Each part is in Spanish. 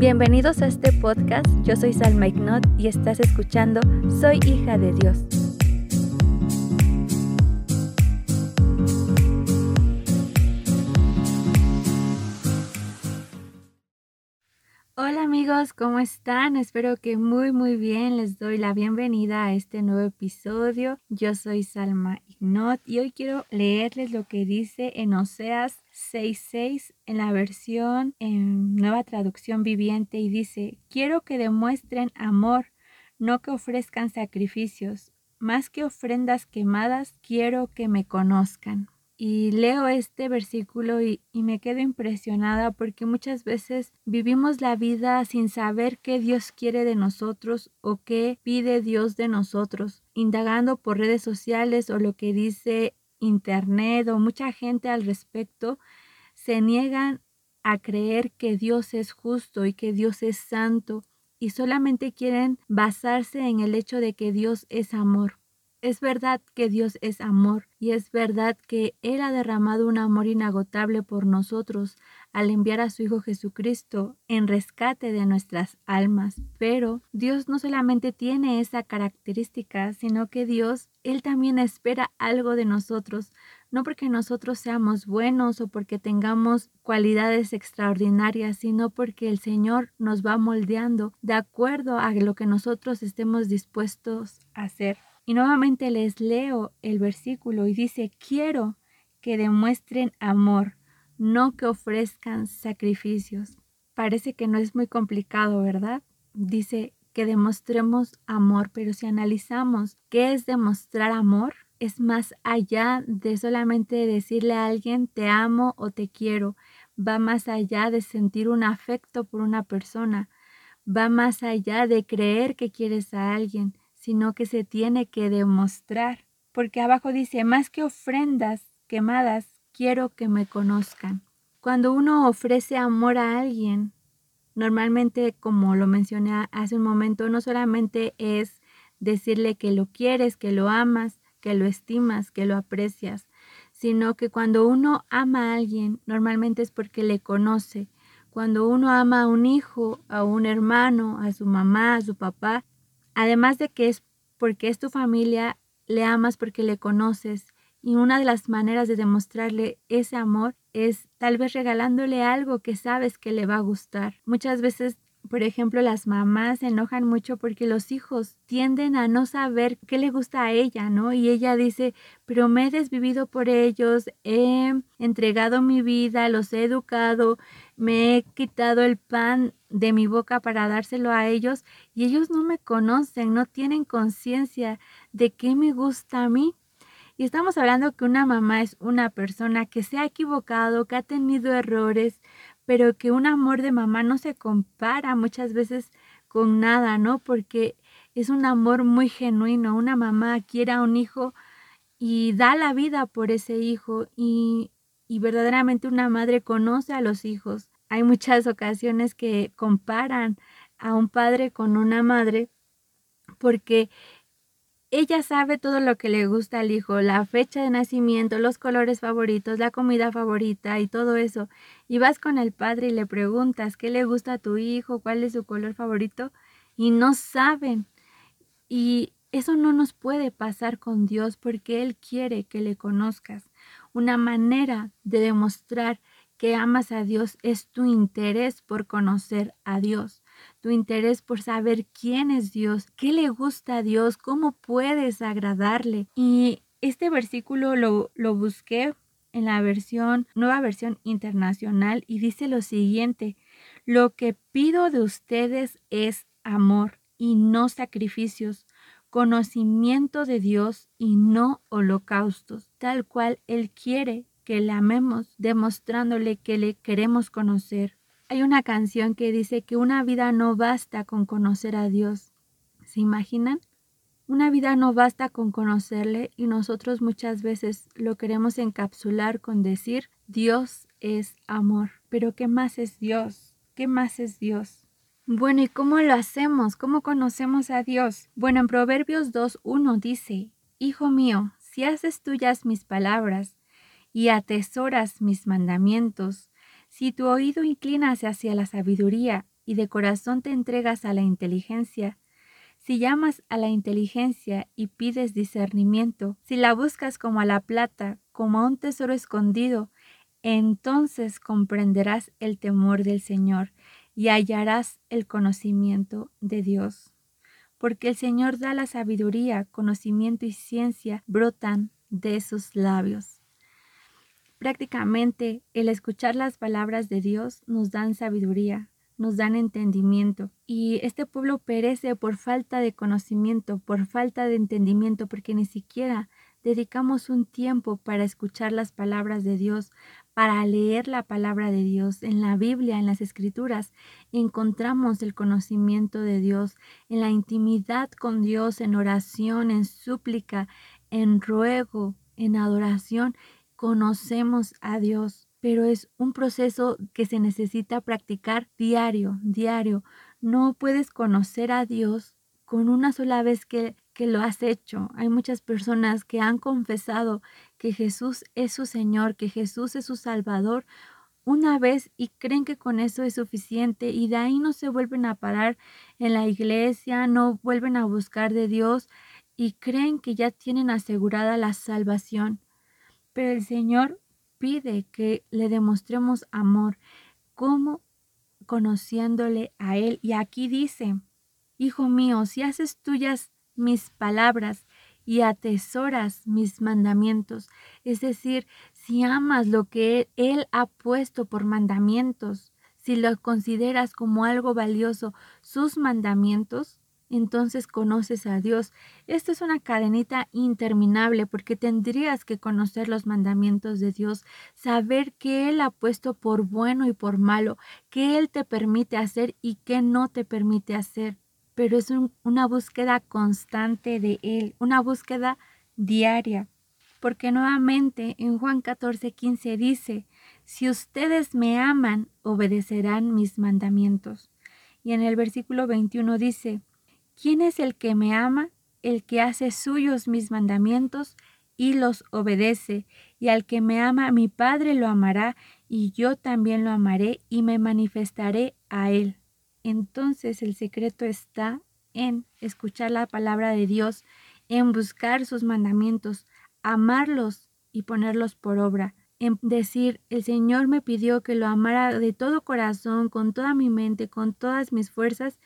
Bienvenidos a este podcast, yo soy Salma Ignot y estás escuchando Soy hija de Dios. Amigos, ¿cómo están? Espero que muy muy bien. Les doy la bienvenida a este nuevo episodio. Yo soy Salma Ignot y hoy quiero leerles lo que dice en Oseas 6.6 en la versión en nueva traducción viviente y dice, quiero que demuestren amor, no que ofrezcan sacrificios. Más que ofrendas quemadas, quiero que me conozcan y leo este versículo y, me quedo impresionada porque muchas veces vivimos la vida sin saber qué Dios quiere de nosotros o qué pide Dios de nosotros, indagando por redes sociales o lo que dice Internet o mucha gente al respecto, se niegan a creer que Dios es justo y que Dios es santo y solamente quieren basarse en el hecho de que Dios es amor. Es verdad que Dios es amor y es verdad que Él ha derramado un amor inagotable por nosotros al enviar a su Hijo Jesucristo en rescate de nuestras almas. Pero Dios no solamente tiene esa característica, sino que Dios, Él también espera algo de nosotros, no porque nosotros seamos buenos o porque tengamos cualidades extraordinarias, sino porque el Señor nos va moldeando de acuerdo a lo que nosotros estemos dispuestos a hacer. Y nuevamente les leo el versículo y dice, quiero que demuestren amor, no que ofrezcan sacrificios. Parece que no es muy complicado, ¿verdad? Dice que demostremos amor, pero si analizamos qué es demostrar amor, es más allá de solamente decirle a alguien te amo o te quiero, va más allá de sentir un afecto por una persona, va más allá de creer que quieres a alguien, sino que se tiene que demostrar, porque abajo dice, más que ofrendas quemadas, quiero que me conozcan. Cuando uno ofrece amor a alguien, normalmente, como lo mencioné hace un momento, no solamente es decirle que lo quieres, que lo amas, que lo estimas, que lo aprecias, sino que cuando uno ama a alguien, normalmente es porque le conoce. Cuando uno ama a un hijo, a un hermano, a su mamá, a su papá, Además de que es porque es tu familia, le amas porque le conoces. Y una de las maneras de demostrarle ese amor es tal vez regalándole algo que sabes que le va a gustar. Muchas veces por ejemplo, las mamás se enojan mucho porque los hijos tienden a no saber qué le gusta a ella, ¿no? Y ella dice, pero me he desvivido por ellos, he entregado mi vida, los he educado, me he quitado el pan de mi boca para dárselo a ellos y ellos no me conocen, no tienen conciencia de qué me gusta a mí. Y estamos hablando que una mamá es una persona que se ha equivocado, que ha tenido errores, pero que un amor de mamá no se compara muchas veces con nada, ¿no? Porque es un amor muy genuino. Una mamá quiere a un hijo y da la vida por ese hijo y, y verdaderamente una madre conoce a los hijos. Hay muchas ocasiones que comparan a un padre con una madre porque ella sabe todo lo que le gusta al hijo, la fecha de nacimiento, los colores favoritos, la comida favorita y todo eso. Y vas con el padre y le preguntas qué le gusta a tu hijo, cuál es su color favorito y no saben. Y eso no nos puede pasar con Dios porque Él quiere que le conozcas. Una manera de demostrar que amas a Dios es tu interés por conocer a Dios tu interés por saber quién es Dios, qué le gusta a Dios, cómo puedes agradarle. Y este versículo lo, lo busqué en la versión, nueva versión internacional y dice lo siguiente, lo que pido de ustedes es amor y no sacrificios, conocimiento de Dios y no holocaustos, tal cual Él quiere que le amemos, demostrándole que le queremos conocer. Hay una canción que dice que una vida no basta con conocer a Dios. ¿Se imaginan? Una vida no basta con conocerle y nosotros muchas veces lo queremos encapsular con decir Dios es amor. Pero ¿qué más es Dios? ¿Qué más es Dios? Bueno, ¿y cómo lo hacemos? ¿Cómo conocemos a Dios? Bueno, en Proverbios 2.1 dice, Hijo mío, si haces tuyas mis palabras y atesoras mis mandamientos, si tu oído inclinase hacia la sabiduría y de corazón te entregas a la inteligencia, si llamas a la inteligencia y pides discernimiento, si la buscas como a la plata, como a un tesoro escondido, entonces comprenderás el temor del Señor y hallarás el conocimiento de Dios. Porque el Señor da la sabiduría, conocimiento y ciencia brotan de sus labios. Prácticamente el escuchar las palabras de Dios nos dan sabiduría, nos dan entendimiento. Y este pueblo perece por falta de conocimiento, por falta de entendimiento, porque ni siquiera dedicamos un tiempo para escuchar las palabras de Dios, para leer la palabra de Dios. En la Biblia, en las Escrituras, encontramos el conocimiento de Dios, en la intimidad con Dios, en oración, en súplica, en ruego, en adoración, conocemos a Dios pero es un proceso que se necesita practicar diario, diario. No puedes conocer a Dios con una sola vez que, que lo has hecho. Hay muchas personas que han confesado que Jesús es su Señor, que Jesús es su Salvador una vez y creen que con eso es suficiente y de ahí no se vuelven a parar en la iglesia, no vuelven a buscar de Dios y creen que ya tienen asegurada la salvación. Pero el Señor pide que le demostremos amor, como conociéndole a Él. Y aquí dice, Hijo mío, si haces tuyas mis palabras y atesoras mis mandamientos, es decir, si amas lo que Él ha puesto por mandamientos, si lo consideras como algo valioso, sus mandamientos, entonces conoces a Dios. Esta es una cadenita interminable porque tendrías que conocer los mandamientos de Dios, saber qué Él ha puesto por bueno y por malo, qué Él te permite hacer y qué no te permite hacer. Pero es una búsqueda constante de Él, una búsqueda diaria. Porque nuevamente en Juan 14, 15 dice, si ustedes me aman, obedecerán mis mandamientos. Y en el versículo 21 dice, ¿Quién es el que me ama? El que hace suyos mis mandamientos y los obedece. Y al que me ama, mi Padre lo amará, y yo también lo amaré y me manifestaré a él. Entonces el secreto está en escuchar la palabra de Dios, en buscar sus mandamientos, amarlos y ponerlos por obra, en decir, el Señor me pidió que lo amara de todo corazón, con toda mi mente, con todas mis fuerzas,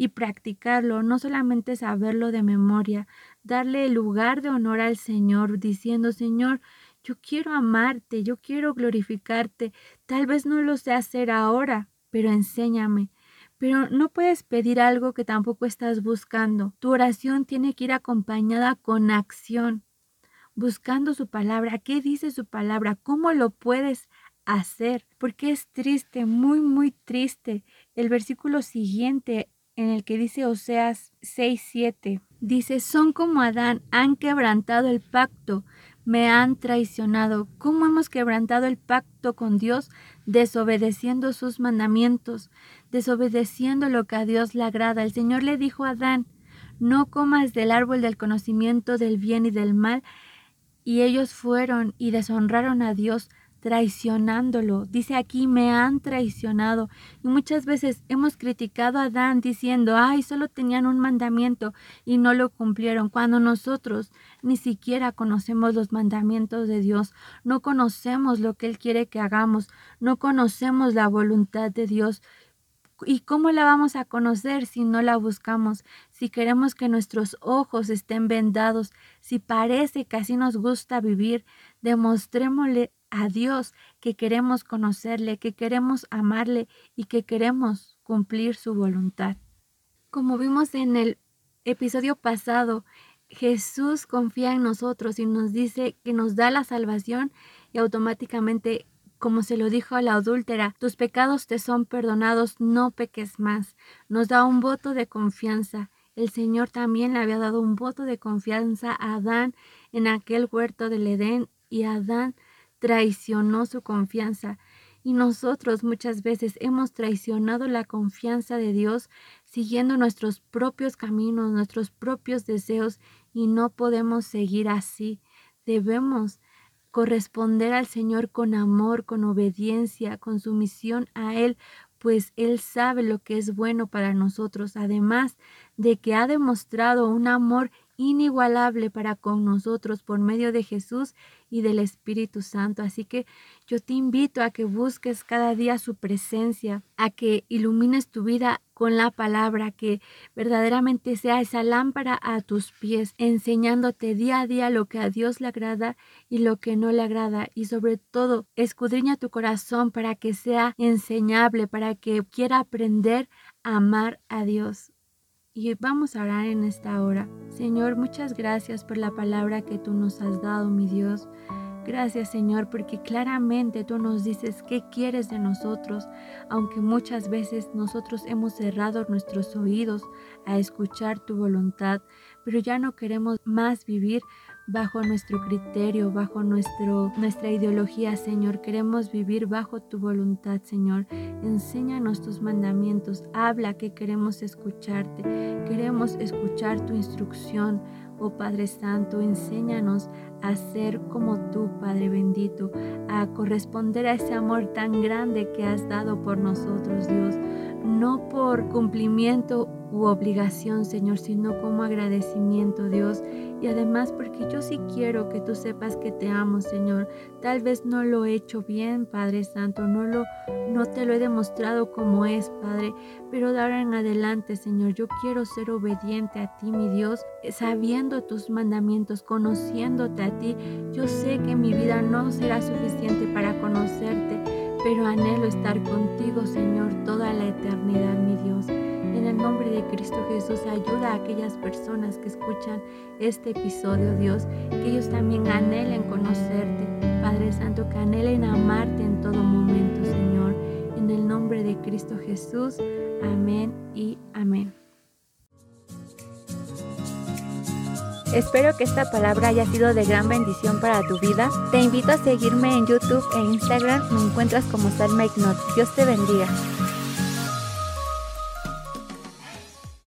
y practicarlo, no solamente saberlo de memoria, darle el lugar de honor al Señor, diciendo, Señor, yo quiero amarte, yo quiero glorificarte, tal vez no lo sé hacer ahora, pero enséñame. Pero no puedes pedir algo que tampoco estás buscando. Tu oración tiene que ir acompañada con acción, buscando su palabra. ¿Qué dice su palabra? ¿Cómo lo puedes hacer? Porque es triste, muy, muy triste. El versículo siguiente en el que dice Oseas 6:7. Dice, son como Adán, han quebrantado el pacto, me han traicionado. ¿Cómo hemos quebrantado el pacto con Dios? Desobedeciendo sus mandamientos, desobedeciendo lo que a Dios le agrada. El Señor le dijo a Adán, no comas del árbol del conocimiento del bien y del mal. Y ellos fueron y deshonraron a Dios, traicionándolo. Dice aquí, me han traicionado. Y muchas veces hemos criticado a Adán diciendo, ay, solo tenían un mandamiento y no lo cumplieron, cuando nosotros ni siquiera conocemos los mandamientos de Dios, no conocemos lo que Él quiere que hagamos, no conocemos la voluntad de Dios. ¿Y cómo la vamos a conocer si no la buscamos? Si queremos que nuestros ojos estén vendados, si parece que así nos gusta vivir, demostrémosle a Dios que queremos conocerle, que queremos amarle y que queremos cumplir su voluntad. Como vimos en el episodio pasado, Jesús confía en nosotros y nos dice que nos da la salvación y automáticamente, como se lo dijo a la adúltera, tus pecados te son perdonados, no peques más. Nos da un voto de confianza. El Señor también le había dado un voto de confianza a Adán en aquel huerto del Edén y Adán traicionó su confianza y nosotros muchas veces hemos traicionado la confianza de Dios siguiendo nuestros propios caminos, nuestros propios deseos y no podemos seguir así. Debemos corresponder al Señor con amor, con obediencia, con sumisión a Él, pues Él sabe lo que es bueno para nosotros, además de que ha demostrado un amor inigualable para con nosotros por medio de Jesús y del Espíritu Santo. Así que yo te invito a que busques cada día su presencia, a que ilumines tu vida con la palabra, que verdaderamente sea esa lámpara a tus pies, enseñándote día a día lo que a Dios le agrada y lo que no le agrada. Y sobre todo, escudriña tu corazón para que sea enseñable, para que quiera aprender a amar a Dios y vamos a orar en esta hora. Señor, muchas gracias por la palabra que tú nos has dado, mi Dios. Gracias Señor, porque claramente tú nos dices qué quieres de nosotros, aunque muchas veces nosotros hemos cerrado nuestros oídos a escuchar tu voluntad, pero ya no queremos más vivir bajo nuestro criterio, bajo nuestro, nuestra ideología, Señor. Queremos vivir bajo tu voluntad, Señor. Enséñanos tus mandamientos, habla que queremos escucharte, queremos escuchar tu instrucción. Oh Padre Santo, enséñanos a ser como tú, Padre bendito, a corresponder a ese amor tan grande que has dado por nosotros, Dios, no por cumplimiento u obligación, Señor, sino como agradecimiento, Dios. Y además porque yo sí quiero que tú sepas que te amo, Señor. Tal vez no lo he hecho bien, Padre Santo, no lo no te lo he demostrado como es, Padre, pero de ahora en adelante, Señor, yo quiero ser obediente a ti, mi Dios, sabiendo tus mandamientos, conociéndote a ti. Yo sé que mi vida no será suficiente para conocerte, pero anhelo estar contigo, Señor, toda la eternidad, mi Dios. En el nombre de Cristo Jesús, ayuda a aquellas personas que escuchan este episodio, Dios, que ellos también anhelen conocerte, Padre Santo, que anhelen amarte en todo momento, Señor. En el nombre de Cristo Jesús, amén y amén. Espero que esta palabra haya sido de gran bendición para tu vida. Te invito a seguirme en YouTube e Instagram. Me encuentras como Salma Ignot. Dios te bendiga.